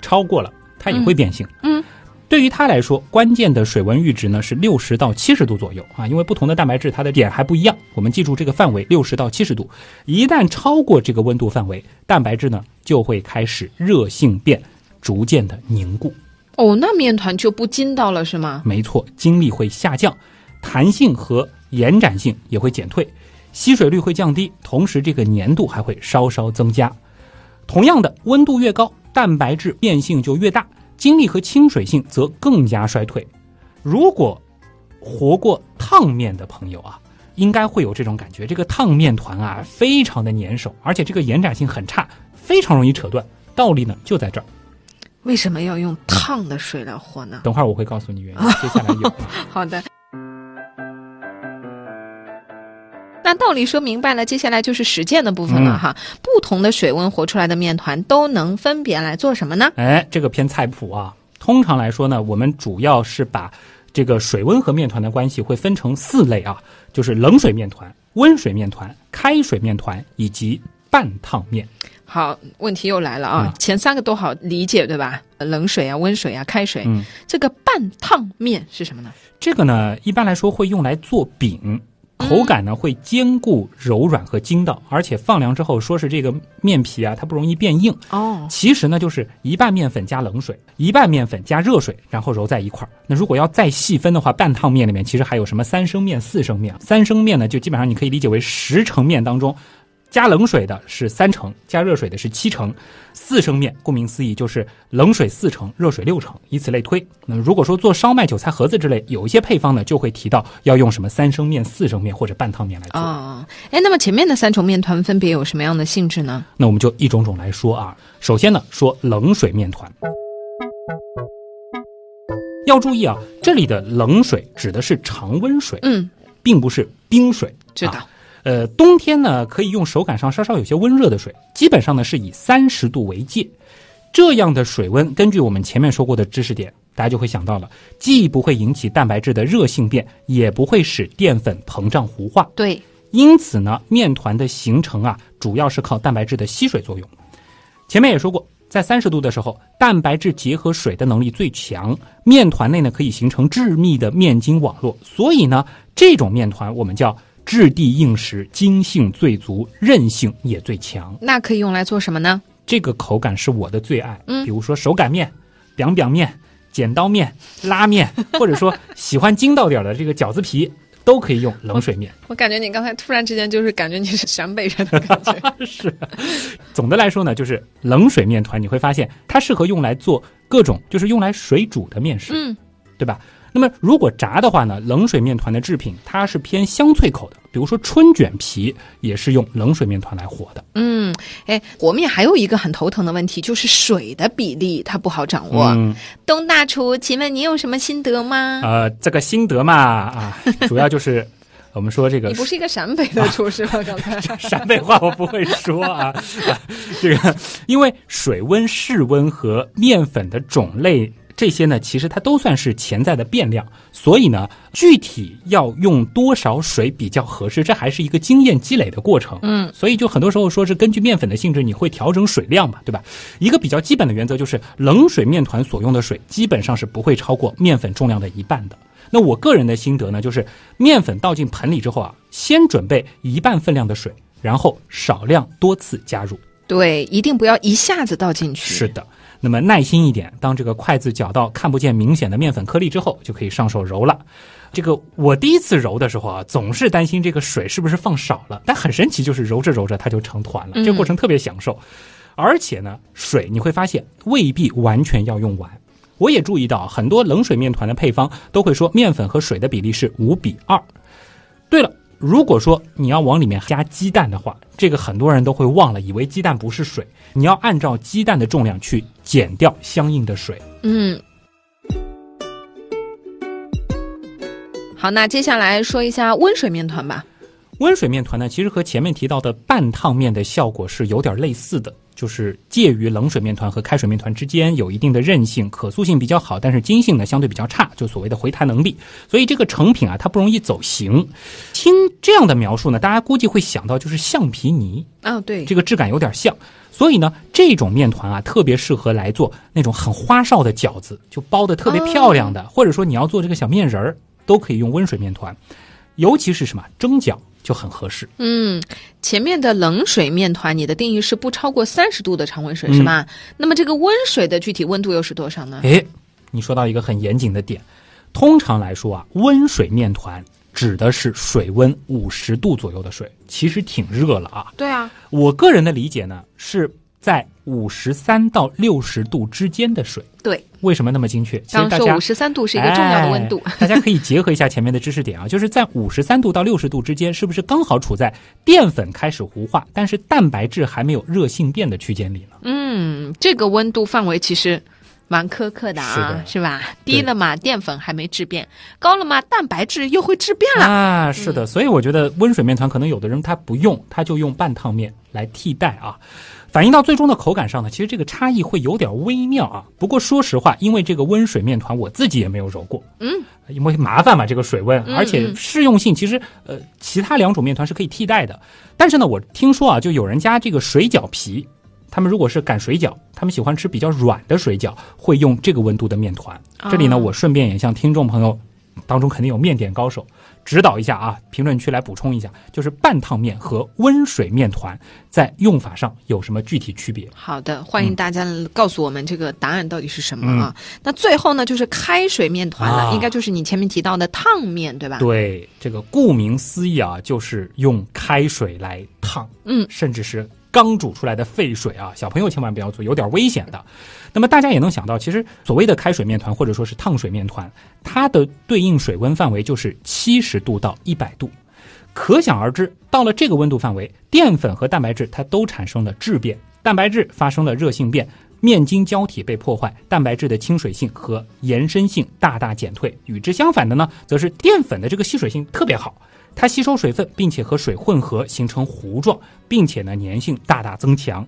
超过了，它也会变性。嗯，对于它来说，关键的水温阈值呢是六十到七十度左右啊，因为不同的蛋白质它的点还不一样。我们记住这个范围，六十到七十度。一旦超过这个温度范围，蛋白质呢就会开始热性变，逐渐的凝固。哦，那面团就不筋道了是吗？没错，筋力会下降，弹性和延展性也会减退，吸水率会降低，同时这个粘度还会稍稍增加。同样的，温度越高，蛋白质变性就越大，精力和亲水性则更加衰退。如果活过烫面的朋友啊，应该会有这种感觉，这个烫面团啊，非常的粘手，而且这个延展性很差，非常容易扯断。道理呢就在这儿，为什么要用烫的水来和呢？等会儿我会告诉你原因。接下来有啊。好的。那道理说明白了，接下来就是实践的部分了嗯哈。不同的水温和出来的面团都能分别来做什么呢？哎，这个偏菜谱啊。通常来说呢，我们主要是把这个水温和面团的关系会分成四类啊，就是冷水面团、温水面团、开水面团以及半烫面。好，问题又来了啊！嗯前三个都好理解对吧？冷水啊、温水啊、开水。嗯，这个半烫面是什么呢？这个呢，一般来说会用来做饼，口感呢会坚固柔软和筋道，而且放凉之后，说是这个面皮啊，它不容易变硬。哦，其实呢，就是一半面粉加冷水，一半面粉加热水，然后揉在一块儿。那如果要再细分的话，半烫面里面其实还有什么三升面、四升面。三升面呢，就基本上你可以理解为十成面当中，加冷水的是三成，加热水的是七成。四升面顾名思义就是冷水四成，热水六成，以此类推。那么如果说做烧麦、韭菜盒子之类，有一些配方呢就会提到要用什么三升面、四升面或者半烫面来做。哦，哎，那么前面的三种面团分别有什么样的性质呢？那我们就一种种来说啊。首先呢，说冷水面团。要注意啊，这里的冷水指的是常温水，嗯，并不是冰水。知道。啊呃，冬天呢，可以用手感上稍稍有些温热的水，基本上呢是以三十度为界。这样的水温，根据我们前面说过的知识点，大家就会想到了，既不会引起蛋白质的热性变，也不会使淀粉膨胀糊化。对，因此呢，面团的形成啊，主要是靠蛋白质的吸水作用。前面也说过，在三十度的时候，蛋白质结合水的能力最强，面团内呢可以形成致密的面筋网络，所以呢，这种面团我们叫质地硬实，筋性最足，韧性也最强。那可以用来做什么呢？这个口感是我的最爱，嗯比如说手擀面、biang biang 面、剪刀面、拉面，或者说喜欢筋道点的这个饺子皮，都可以用冷水面。我感觉你刚才突然之间就是感觉你是陕北人的感觉。是，总的来说呢，就是冷水面团，你会发现它适合用来做各种，就是用来水煮的面食，嗯，对吧？那么如果炸的话呢，冷水面团的制品它是偏香脆口的，比如说春卷皮也是用冷水面团来和的。嗯，哎，和面还有一个很头疼的问题，就是水的比例它不好掌握。嗯，东大厨，请问你有什么心得吗？呃，这个心得嘛啊，主要就是我们说这个 你不是一个陕北的厨师吗？刚才陕北话我不会说啊，这个因为水温、室温和面粉的种类。这些呢，其实它都算是潜在的变量，所以呢，具体要用多少水比较合适，这还是一个经验积累的过程。嗯，所以就很多时候说是根据面粉的性质，你会调整水量嘛，对吧？一个比较基本的原则就是，冷水面团所用的水基本上是不会超过面粉重量的一半的。那我个人的心得呢，就是面粉倒进盆里之后啊，先准备一半分量的水，然后少量多次加入。对，一定不要一下子倒进去。是的。那么耐心一点，当这个筷子搅到看不见明显的面粉颗粒之后，就可以上手揉了。这个我第一次揉的时候啊，总是担心这个水是不是放少了，但很神奇，就是揉着揉着它就成团了，这个过程特别享受。而且呢，水你会发现未必完全要用完。我也注意到很多冷水面团的配方都会说面粉和水的比例是五比二。对了。如果说你要往里面加鸡蛋的话，这个很多人都会忘了，以为鸡蛋不是水。你要按照鸡蛋的重量去减掉相应的水。嗯。好，那接下来说一下温水面团吧。温水面团呢，其实和前面提到的半烫面的效果是有点类似的。就是介于冷水面团和开水面团之间，有一定的韧性，可塑性比较好，但是筋性呢相对比较差，就所谓的回弹能力。所以这个成品啊，它不容易走形。听这样的描述呢，大家估计会想到就是橡皮泥啊，对，这个质感有点像。所以呢，这种面团啊，特别适合来做那种很花哨的饺子，就包的特别漂亮的，或者说你要做这个小面人儿，都可以用温水面团。尤其是什么蒸饺。就很合适。嗯，前面的冷水面团，你的定义是不超过三十度的常温水是吧？那么这个温水的具体温度又是多少呢？哎，你说到一个很严谨的点。通常来说啊，温水面团指的是水温五十度左右的水，其实挺热了啊。对啊，我个人的理解呢是。在五十三到六十度之间的水，对，为什么那么精确？刚说五十三度是一个重要的温度，大家可以结合一下前面的知识点啊，就是在五十三度到六十度之间，是不是刚好处在淀粉开始糊化，但是蛋白质还没有热性变的区间里呢？嗯，这个温度范围其实蛮苛刻的啊，是吧？低了嘛，淀粉还没质变；高了嘛，蛋白质又会质变了啊。是的，所以我觉得温水面团可能有的人他不用，他就用半烫面来替代啊。反映到最终的口感上呢，其实这个差异会有点微妙啊。不过说实话，因为这个温水面团我自己也没有揉过，嗯，因为麻烦嘛，这个水温，而且适用性其实呃，其他两种面团是可以替代的。但是呢，我听说啊，就有人家这个水饺皮，他们如果是擀水饺，他们喜欢吃比较软的水饺，会用这个温度的面团。这里呢，我顺便也向听众朋友当中肯定有面点高手。指导一下啊，评论区来补充一下，就是半烫面和温水面团在用法上有什么具体区别？好的，欢迎大家告诉我们这个答案到底是什么啊？那最后呢，就是开水面团了，应该就是你前面提到的烫面对吧？对，这个顾名思义啊，就是用开水来烫，嗯，甚至是。刚煮出来的沸水啊，小朋友千万不要做，有点危险的。那么大家也能想到，其实所谓的开水面团或者说是烫水面团，它的对应水温范围就是七十度到一百度。可想而知，到了这个温度范围，淀粉和蛋白质它都产生了质变，蛋白质发生了热性变，面筋胶体被破坏，蛋白质的亲水性和延伸性大大减退。与之相反的呢，则是淀粉的这个吸水性特别好。它吸收水分，并且和水混合形成糊状，并且呢粘性大大增强。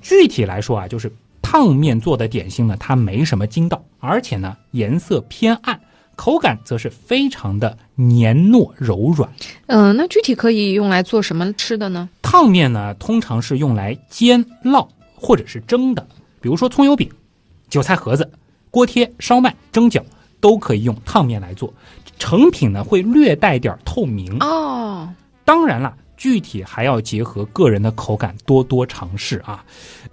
具体来说啊，就是烫面做的点心呢，它没什么筋道，而且呢颜色偏暗，口感则是非常的黏糯柔软。嗯，那具体可以用来做什么吃的呢？烫面呢，通常是用来煎、烙或者是蒸的，比如说葱油饼、韭菜盒子、锅贴、烧麦、蒸饺。都可以用烫面来做，成品呢会略带点透明哦。当然了，具体还要结合个人的口感多多尝试啊，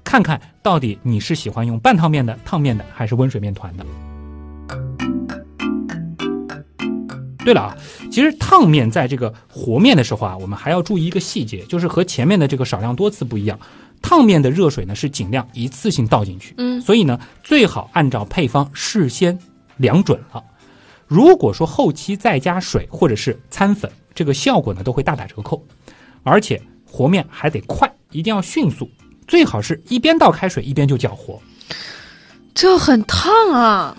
看看到底你是喜欢用半烫面的、烫面的，还是温水面团的。对了啊，其实烫面在这个和面的时候啊，我们还要注意一个细节，就是和前面的这个少量多次不一样，烫面的热水呢是尽量一次性倒进去，嗯，所以呢最好按照配方事先。量准了，如果说后期再加水或者是掺粉，这个效果呢都会大打折扣，而且和面还得快，一定要迅速，最好是一边倒开水一边就搅和。这很烫啊！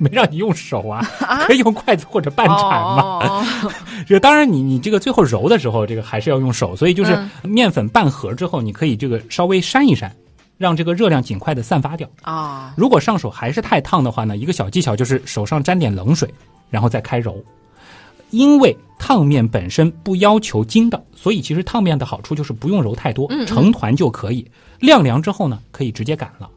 没让你用手啊，可以用筷子或者半铲嘛。哦 这个当然你，你这个最后揉的时候，这个还是要用手，所以就是嗯面粉半盒之后，你可以这个稍微扇一扇，让这个热量尽快的散发掉。啊，如果上手还是太烫的话呢，一个小技巧就是手上沾点冷水，然后再开揉。因为烫面本身不要求筋道，所以其实烫面的好处就是不用揉太多成团就可以。晾凉之后呢，可以直接擀了。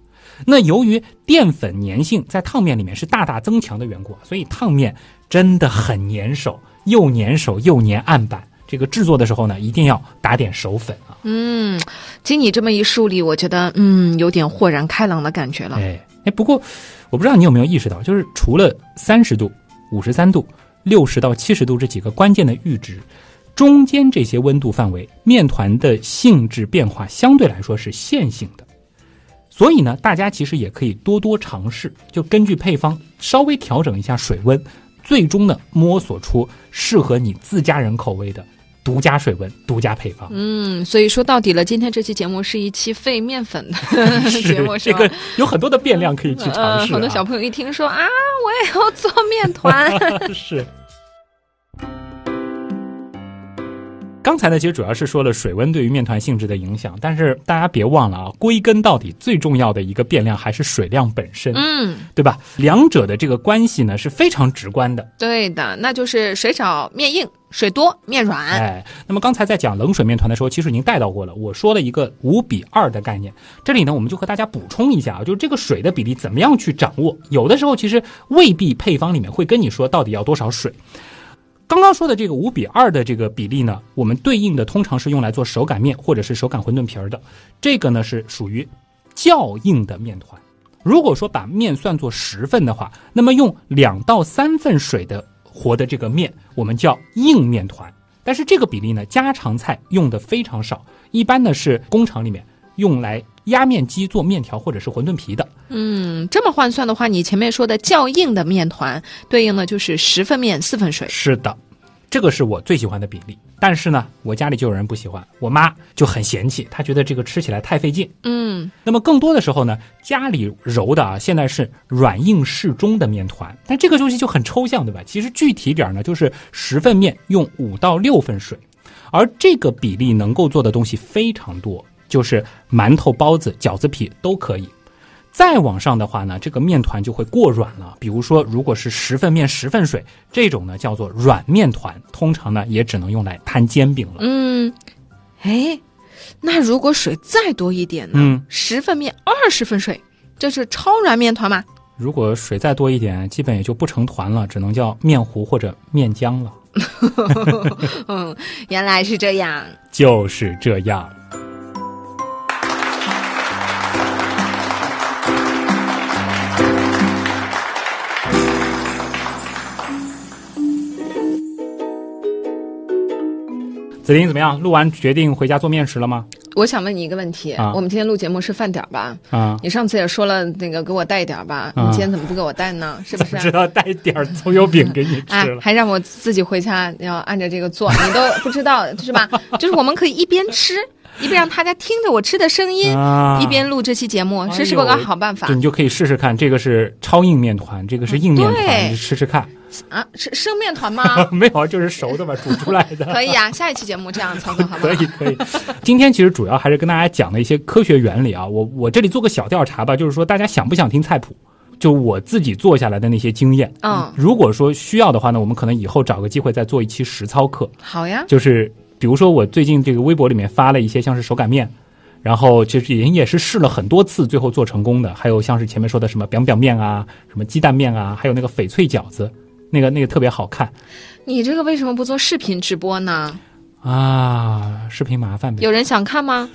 那由于淀粉粘性在烫面里面是大大增强的缘故，所以烫面真的很粘手，又粘手又粘案板。这个制作的时候呢，一定要打点手粉啊。嗯，经你这么一梳理，我觉得嗯有点豁然开朗的感觉了。哎哎，不过我不知道你有没有意识到，就是除了三十度、五十三度、六十到七十度这几个关键的阈值，中间这些温度范围，面团的性质变化相对来说是线性的。所以呢，大家其实也可以多多尝试，就根据配方稍微调整一下水温，最终呢摸索出适合你自家人口味的独家水温、独家配方。嗯，所以说到底了，今天这期节目是一期费面粉的 节目，是吧？这个有很多的变量可以去尝呃，试、啊很多小朋友一听说啊，我也要做面团，是。刚才呢，其实主要是说了水温对于面团性质的影响，但是大家别忘了啊，归根到底最重要的一个变量还是水量本身，嗯，对吧？两者的这个关系呢是非常直观的。对的，那就是水少面硬，水多面软。哎，那么刚才在讲冷水面团的时候，其实已经带到过了。我说了一个五比二的概念，这里呢，我们就和大家补充一下啊，就是这个水的比例怎么样去掌握。有的时候其实未必配方里面会跟你说到底要多少水。刚刚说的这个五比二的这个比例呢，我们对应的通常是用来做手擀面或者是手擀馄饨皮儿的。这个呢是属于较硬的面团。如果说把面算作十份的话，那么用两到三份水的和的这个面，我们叫硬面团。但是这个比例呢，家常菜用的非常少，一般呢是工厂里面用来压面机做面条或者是馄饨皮的。嗯，这么换算的话，你前面说的较硬的面团，对应的就是十份面四份水。是的，这个是我最喜欢的比例。但是呢，我家里就有人不喜欢，我妈就很嫌弃，她觉得这个吃起来太费劲。嗯，那么更多的时候呢，家里揉的啊，现在是软硬适中的面团，但这个东西就很抽象，对吧？其实具体点儿呢，就是十份面用五到六份水，而这个比例能够做的东西非常多，就是馒头、包子、饺子皮都可以。再往上的话呢，这个面团就会过软了。比如说，如果是十份面十份水，这种呢叫做软面团，通常呢也只能用来摊煎饼了。嗯，哎，那如果水再多一点呢？嗯十份面二十份水，这是超软面团吗？如果水再多一点，基本也就不成团了，只能叫面糊或者面浆了。嗯，原来是这样。就是这样。子林怎么样？录完决定回家做面食了吗？我想问你一个问题：啊我们今天录节目是饭点儿吧？啊，你上次也说了那个给我带一点儿吧，啊你今天怎么不给我带呢？是不是？知道带点儿葱油饼给你哎吃，了。还让我自己回家要按照这个做，你都不知道是吧？就是我们可以一边吃，一边让大家听着我吃的声音，啊一边录这期节目，这是不是个好办法对你就可以试试看，这个是超硬面团，这个是硬面团，试试看。啊？是生面团吗？没有，就是熟的嘛，煮出来的。可以啊，下一期节目这样操作好不好？可以可以，今天其实主要还是跟大家讲的一些科学原理啊。我我这里做个小调查吧，就是说大家想不想听菜谱？就我自己做下来的那些经验。嗯如果说需要的话呢，我们可能以后找个机会再做一期实操课。好呀，就是比如说我最近这个微博里面发了一些像是手擀面，然后其实也也是试了很多次，最后做成功的。还有像是前面说的什么表表面啊，什么鸡蛋面啊，还有那个翡翠饺子，那个那个特别好看你这个为什么不做视频直播呢？啊。视频麻烦呗。有人想看吗？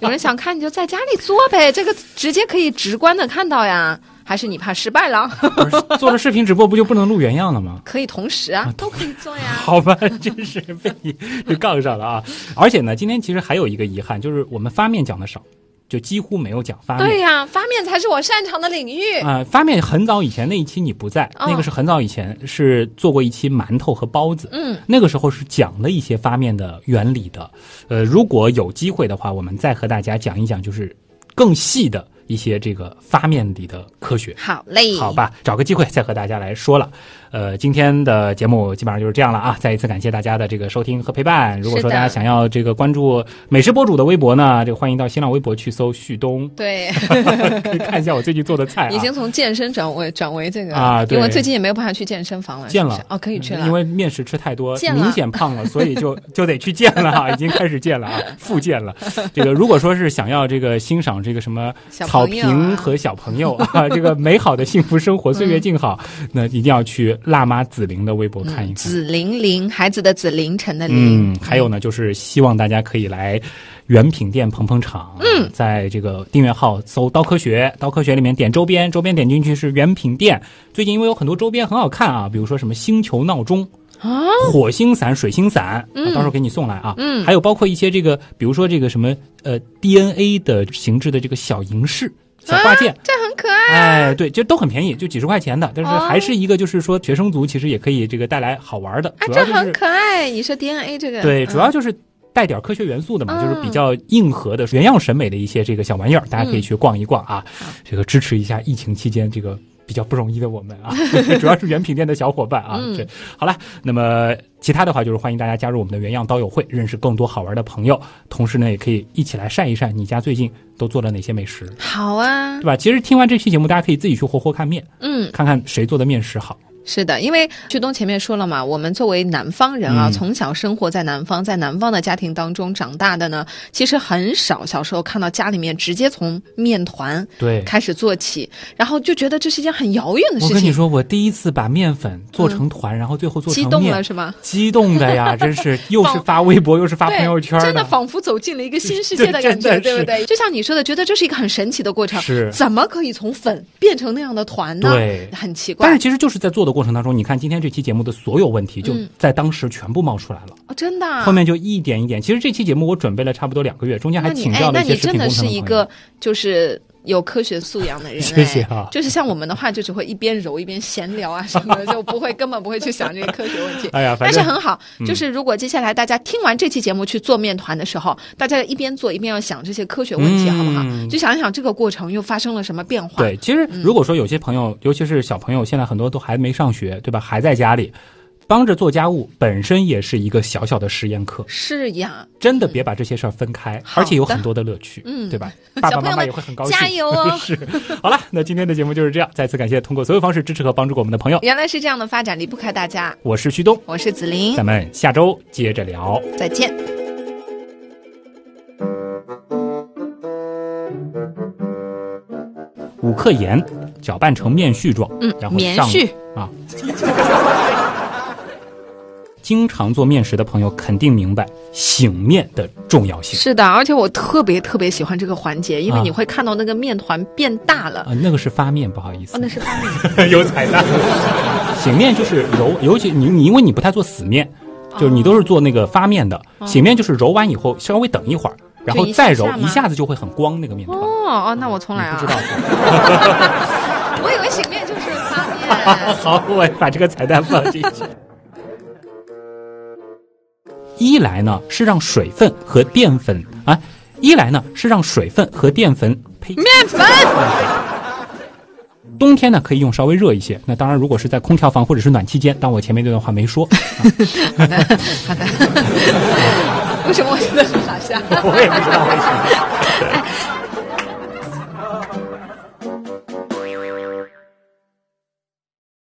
有人想看你就在家里做呗，这个直接可以直观的看到呀。还是你怕失败了？做了视频直播不就不能录原样了吗？可以同时啊，都可以做呀。好吧，真是被你就杠上了啊！而且呢，今天其实还有一个遗憾，就是我们发面讲的少，就几乎没有讲发面。对呀，发面才是我擅长的领域。啊、发面很早以前那一期你不在，哦那个是很早以前是做过一期馒头和包子，嗯，那个时候是讲了一些发面的原理的。呃，如果有机会的话，我们再和大家讲一讲，就是更细的一些这个发面里的科学。好嘞，好吧，找个机会再和大家来说了。呃，今天的节目基本上就是这样了啊！再一次感谢大家的这个收听和陪伴。如果说大家想要这个关注美食博主的微博呢，这个欢迎到新浪微博去搜旭东，对，可以看一下我最近做的菜、啊。已经从健身转为转为这个啊，对，因为最近也没有办法去健身房了，健了哦，可以去了，因为面食吃太多，明显胖了，所以就 就得去健了啊，已经开始健了啊，复健了。这个如果说是想要这个欣赏这个什么草坪和小朋友啊，这个美好的幸福生活，岁月静好，那一定要去辣妈紫菱。的微博看一看，紫菱菱，孩子的紫，凌晨的凌。嗯，还有呢，就是希望大家可以来原品店捧捧场。嗯，在这个订阅号搜“刀科学”，刀科学里面点周边，周边点进去是原品店。最近因为有很多周边很好看啊，比如说什么星球闹钟啊、火星伞、水星伞，嗯，到时候给你送来啊。嗯，还有包括一些这个，比如说这个什么呃 DNA 的形制的这个小银饰。小挂件，这很可爱。哎，对，就都很便宜，就几十块钱的，但是还是一个，就是说学生族其实也可以这个带来好玩的。啊，这很可爱。你说 DNA 这个，对，主要就是带点科学元素的嘛，就是比较硬核的原样审美的一些这个小玩意儿，大家可以去逛一逛啊。这个支持一下疫情期间这个比较不容易的我们啊，主要是原品店的小伙伴啊。这好了，那么其他的话就是欢迎大家加入我们的原样刀友会，认识更多好玩的朋友，同时呢也可以一起来晒一晒你家最近。都做了哪些美食？好啊，对吧？其实听完这期节目，大家可以自己去活活看面，嗯，看看谁做的面食好。是的，因为旭东前面说了嘛，我们作为南方人啊，嗯、从小生活在南方，在南方的家庭当中长大的呢，其实很少小时候看到家里面直接从面团对开始做起，然后就觉得这是一件很遥远的事情。我跟你说，我第一次把面粉做成团，嗯、然后最后做成面，激动了是吗？激动的呀，真是 又是发微博又是发朋友圈，真的仿佛走进了一个新世界的感觉，对不对？就像你说的，觉得这是一个很神奇的过程，是怎么可以从粉变成那样的团呢？对，很奇怪。但是其实就是在做的过程当中，你看今天。这期节目的所有问题就在当时全部冒出来了，哦，真的、啊。后面就一点一点。其实这期节目我准备了差不多两个月，中间还请教了一些视频工程的朋友。那你真的是一个就是有科学素养的人、哎，谢谢啊。就是像我们的话，就只会一边揉一边闲聊啊什么的，就不会根本不会去想这些科学问题。哎呀，但是很好，就是如果接下来大家听完这期节目去做面团的时候，大家一边做一边要想这些科学问题，嗯、好不好？就想一想这个过程又发生了什么变化。对，其实如果说有些朋友，尤其是小朋友，现在很多都还没上学，对吧？还在家里。帮着做家务本身也是一个小小的实验课，是呀，真的别把这些事儿分开，而且有很多的乐趣，嗯，对吧？爸爸妈妈也会很高兴。加油哦！是，好了，那今天的节目就是这样，再次感谢通过所有方式支持和帮助过我们的朋友。原来是这样的发展离不开大家，我是旭东，我是子琳，咱们下周接着聊，再见。五克盐，搅拌成面絮状，嗯，然后棉絮啊。经常做面食的朋友肯定明白醒面的重要性。是的，而且我特别特别喜欢这个环节，因为你会看到那个面团变大了。啊，那个是发面，不好意思。哦，那是发面。有彩蛋。醒面就是揉，尤其你你因为你不太做死面，就是你都是做那个发面的。哦、醒面就是揉完以后稍微等一会儿，然后再揉，一下子就会很光那个面团。哦哦，那我从来啊。不知道。我以为醒面就是发面。好，我把这个彩蛋放进去。一来呢是让水分和淀粉啊，一来呢是让水分和淀粉呸面粉。冬天呢可以用稍微热一些，那当然如果是在空调房或者是暖气间，当我前面这段话没说。好的，好的。为什么我现在是傻笑？我也不知道为什么。